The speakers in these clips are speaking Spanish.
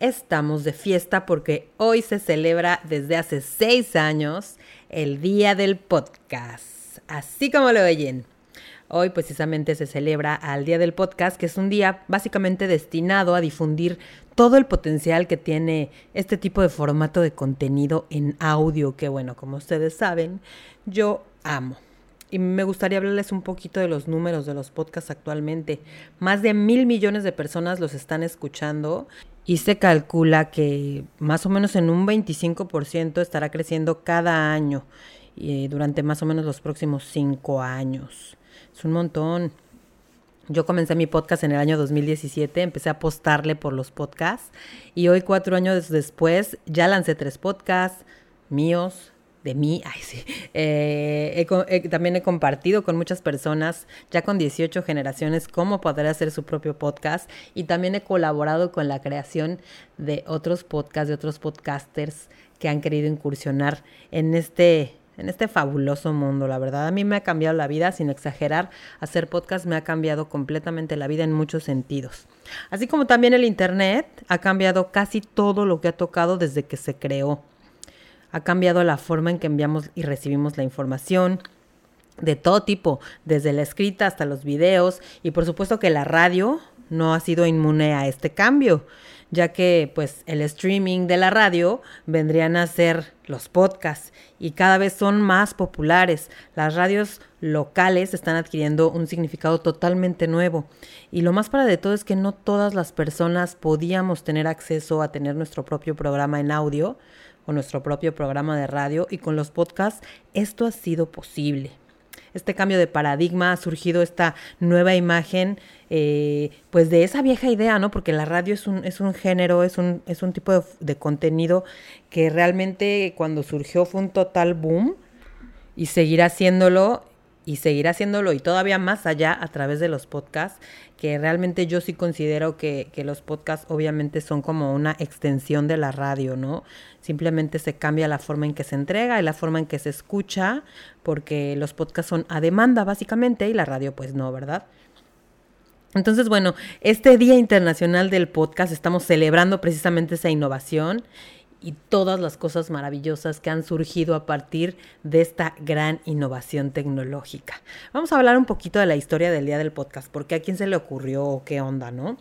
estamos de fiesta porque hoy se celebra desde hace seis años el Día del Podcast. Así como lo oyen. Hoy precisamente se celebra al Día del Podcast, que es un día básicamente destinado a difundir todo el potencial que tiene este tipo de formato de contenido en audio, que bueno, como ustedes saben, yo amo. Y me gustaría hablarles un poquito de los números de los podcasts actualmente. Más de mil millones de personas los están escuchando y se calcula que más o menos en un 25% estará creciendo cada año y durante más o menos los próximos cinco años. Es un montón. Yo comencé mi podcast en el año 2017, empecé a apostarle por los podcasts y hoy cuatro años después ya lancé tres podcasts míos, de mí, ay sí, eh, también he compartido con muchas personas, ya con 18 generaciones, cómo poder hacer su propio podcast y también he colaborado con la creación de otros podcasts, de otros podcasters que han querido incursionar en este, en este fabuloso mundo. La verdad, a mí me ha cambiado la vida, sin exagerar, hacer podcast me ha cambiado completamente la vida en muchos sentidos. Así como también el Internet ha cambiado casi todo lo que ha tocado desde que se creó ha cambiado la forma en que enviamos y recibimos la información de todo tipo, desde la escrita hasta los videos y por supuesto que la radio no ha sido inmune a este cambio, ya que pues el streaming de la radio vendrían a ser los podcasts y cada vez son más populares. Las radios locales están adquiriendo un significado totalmente nuevo y lo más para de todo es que no todas las personas podíamos tener acceso a tener nuestro propio programa en audio o nuestro propio programa de radio y con los podcasts esto ha sido posible. Este cambio de paradigma ha surgido esta nueva imagen, eh, pues de esa vieja idea, ¿no? Porque la radio es un, es un género, es un, es un tipo de, de contenido que realmente cuando surgió fue un total boom y seguirá haciéndolo y seguir haciéndolo y todavía más allá a través de los podcasts, que realmente yo sí considero que, que, los podcasts obviamente son como una extensión de la radio, ¿no? Simplemente se cambia la forma en que se entrega y la forma en que se escucha, porque los podcasts son a demanda básicamente y la radio pues no, ¿verdad? Entonces, bueno, este Día Internacional del Podcast estamos celebrando precisamente esa innovación y todas las cosas maravillosas que han surgido a partir de esta gran innovación tecnológica. Vamos a hablar un poquito de la historia del día del podcast, porque a quién se le ocurrió o qué onda, ¿no?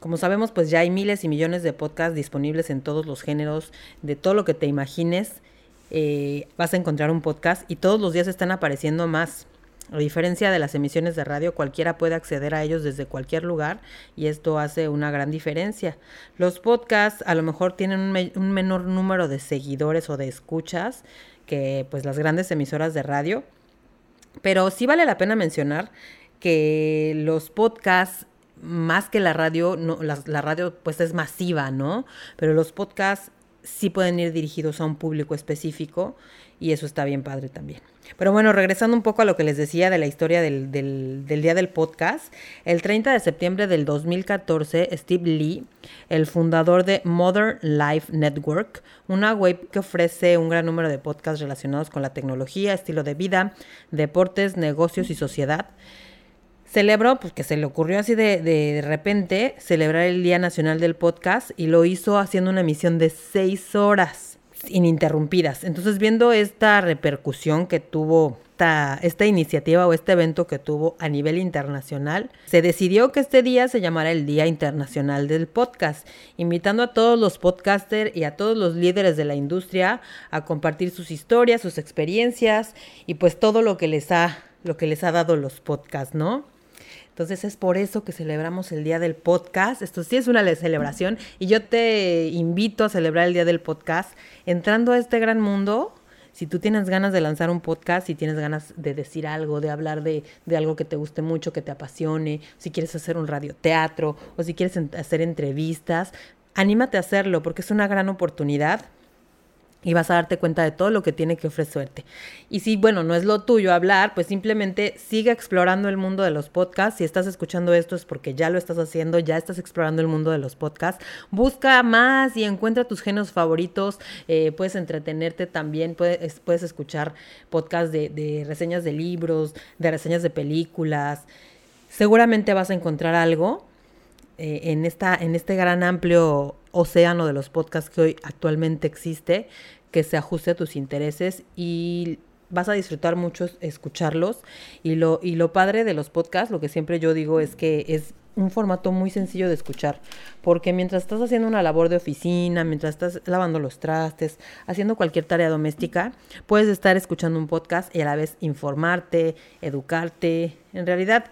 Como sabemos, pues ya hay miles y millones de podcasts disponibles en todos los géneros, de todo lo que te imagines, eh, vas a encontrar un podcast y todos los días están apareciendo más. A diferencia de las emisiones de radio, cualquiera puede acceder a ellos desde cualquier lugar y esto hace una gran diferencia. Los podcasts a lo mejor tienen un, menor número de seguidores o de escuchas que pues las grandes emisoras de radio, pero sí vale la pena mencionar que los podcasts más que la radio, no, la, la radio pues es masiva, ¿no? Pero los podcasts sí pueden ir dirigidos a un público específico y eso está bien padre también. Pero bueno, regresando un poco a lo que les decía de la historia del, del, día del podcast, el 30 de septiembre del 2014, Steve Lee, el fundador de Modern Life Network, una web que ofrece un gran número de podcasts relacionados con la tecnología, estilo de vida, deportes, negocios y sociedad, celebró, pues que se le ocurrió así de, de, repente, celebrar el Día Nacional del Podcast y lo hizo haciendo una emisión de seis horas ininterrumpidas. Entonces, viendo esta repercusión que tuvo esta, esta, iniciativa o este evento que tuvo a nivel internacional, se decidió que este día se llamara el Día Internacional del Podcast, invitando a todos los podcasters y a todos los líderes de la industria a compartir sus historias, sus experiencias y pues todo lo que les ha, lo que les ha dado los podcasts, ¿no? Entonces es por eso que celebramos el Día del Podcast. Esto sí es una celebración y yo te invito a celebrar el Día del Podcast entrando a este gran mundo. Si tú tienes ganas de lanzar un podcast, si tienes ganas de decir algo, de hablar de, de algo que te guste mucho, que te apasione, si quieres hacer un radioteatro o si quieres hacer entrevistas, anímate a hacerlo porque es una gran oportunidad y vas a darte cuenta de todo lo que tiene que ofrecerte. Y si, bueno, no es lo tuyo hablar, pues simplemente sigue explorando el mundo de los podcasts. Si estás escuchando esto es porque ya lo estás haciendo, ya estás explorando el mundo de los podcasts. Busca más y encuentra tus géneros favoritos. Eh, puedes entretenerte también, puedes, escuchar podcasts de, reseñas de libros, de reseñas de películas. Seguramente vas a encontrar algo eh, en, esta, en este gran amplio océano de los podcasts que hoy actualmente existe que se ajuste a tus intereses y vas a disfrutar mucho escucharlos. Y lo, y lo padre de los podcasts, lo que siempre yo digo es que es un formato muy sencillo de escuchar, porque mientras estás haciendo una labor de oficina, mientras estás lavando los trastes, haciendo cualquier tarea doméstica, puedes estar escuchando un podcast y a la vez informarte, educarte. En realidad,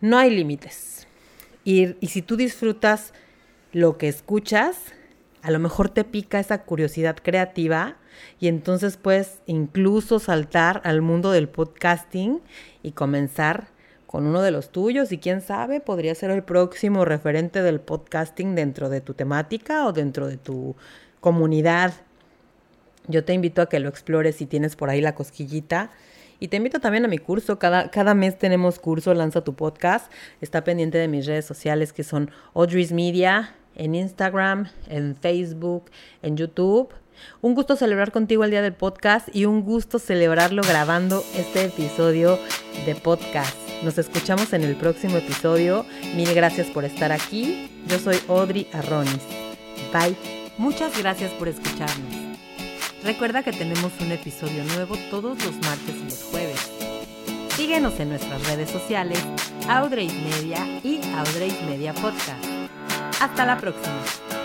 no hay límites. Y, y si tú disfrutas lo que escuchas, a lo mejor te pica esa curiosidad creativa y entonces puedes incluso saltar al mundo del podcasting y comenzar con uno de los tuyos y quién sabe, podría ser el próximo referente del podcasting dentro de tu temática o dentro de tu comunidad. Yo te invito a que lo explores si tienes por ahí la cosquillita. Y te invito también a mi curso. Cada, cada mes tenemos curso Lanza tu podcast. Está pendiente de mis redes sociales que son Audrey's Media, en Instagram, en Facebook, en YouTube. Un gusto celebrar contigo el día del podcast y un gusto celebrarlo grabando este episodio de podcast. Nos escuchamos en el próximo episodio. Mil gracias por estar aquí. Yo soy Audrey Arronis. Bye. Muchas gracias por escucharnos. Recuerda que tenemos un episodio nuevo todos los martes y los jueves. Síguenos en nuestras redes sociales, Audrey's Media y Audrey's Media Podcast. Hasta la próxima.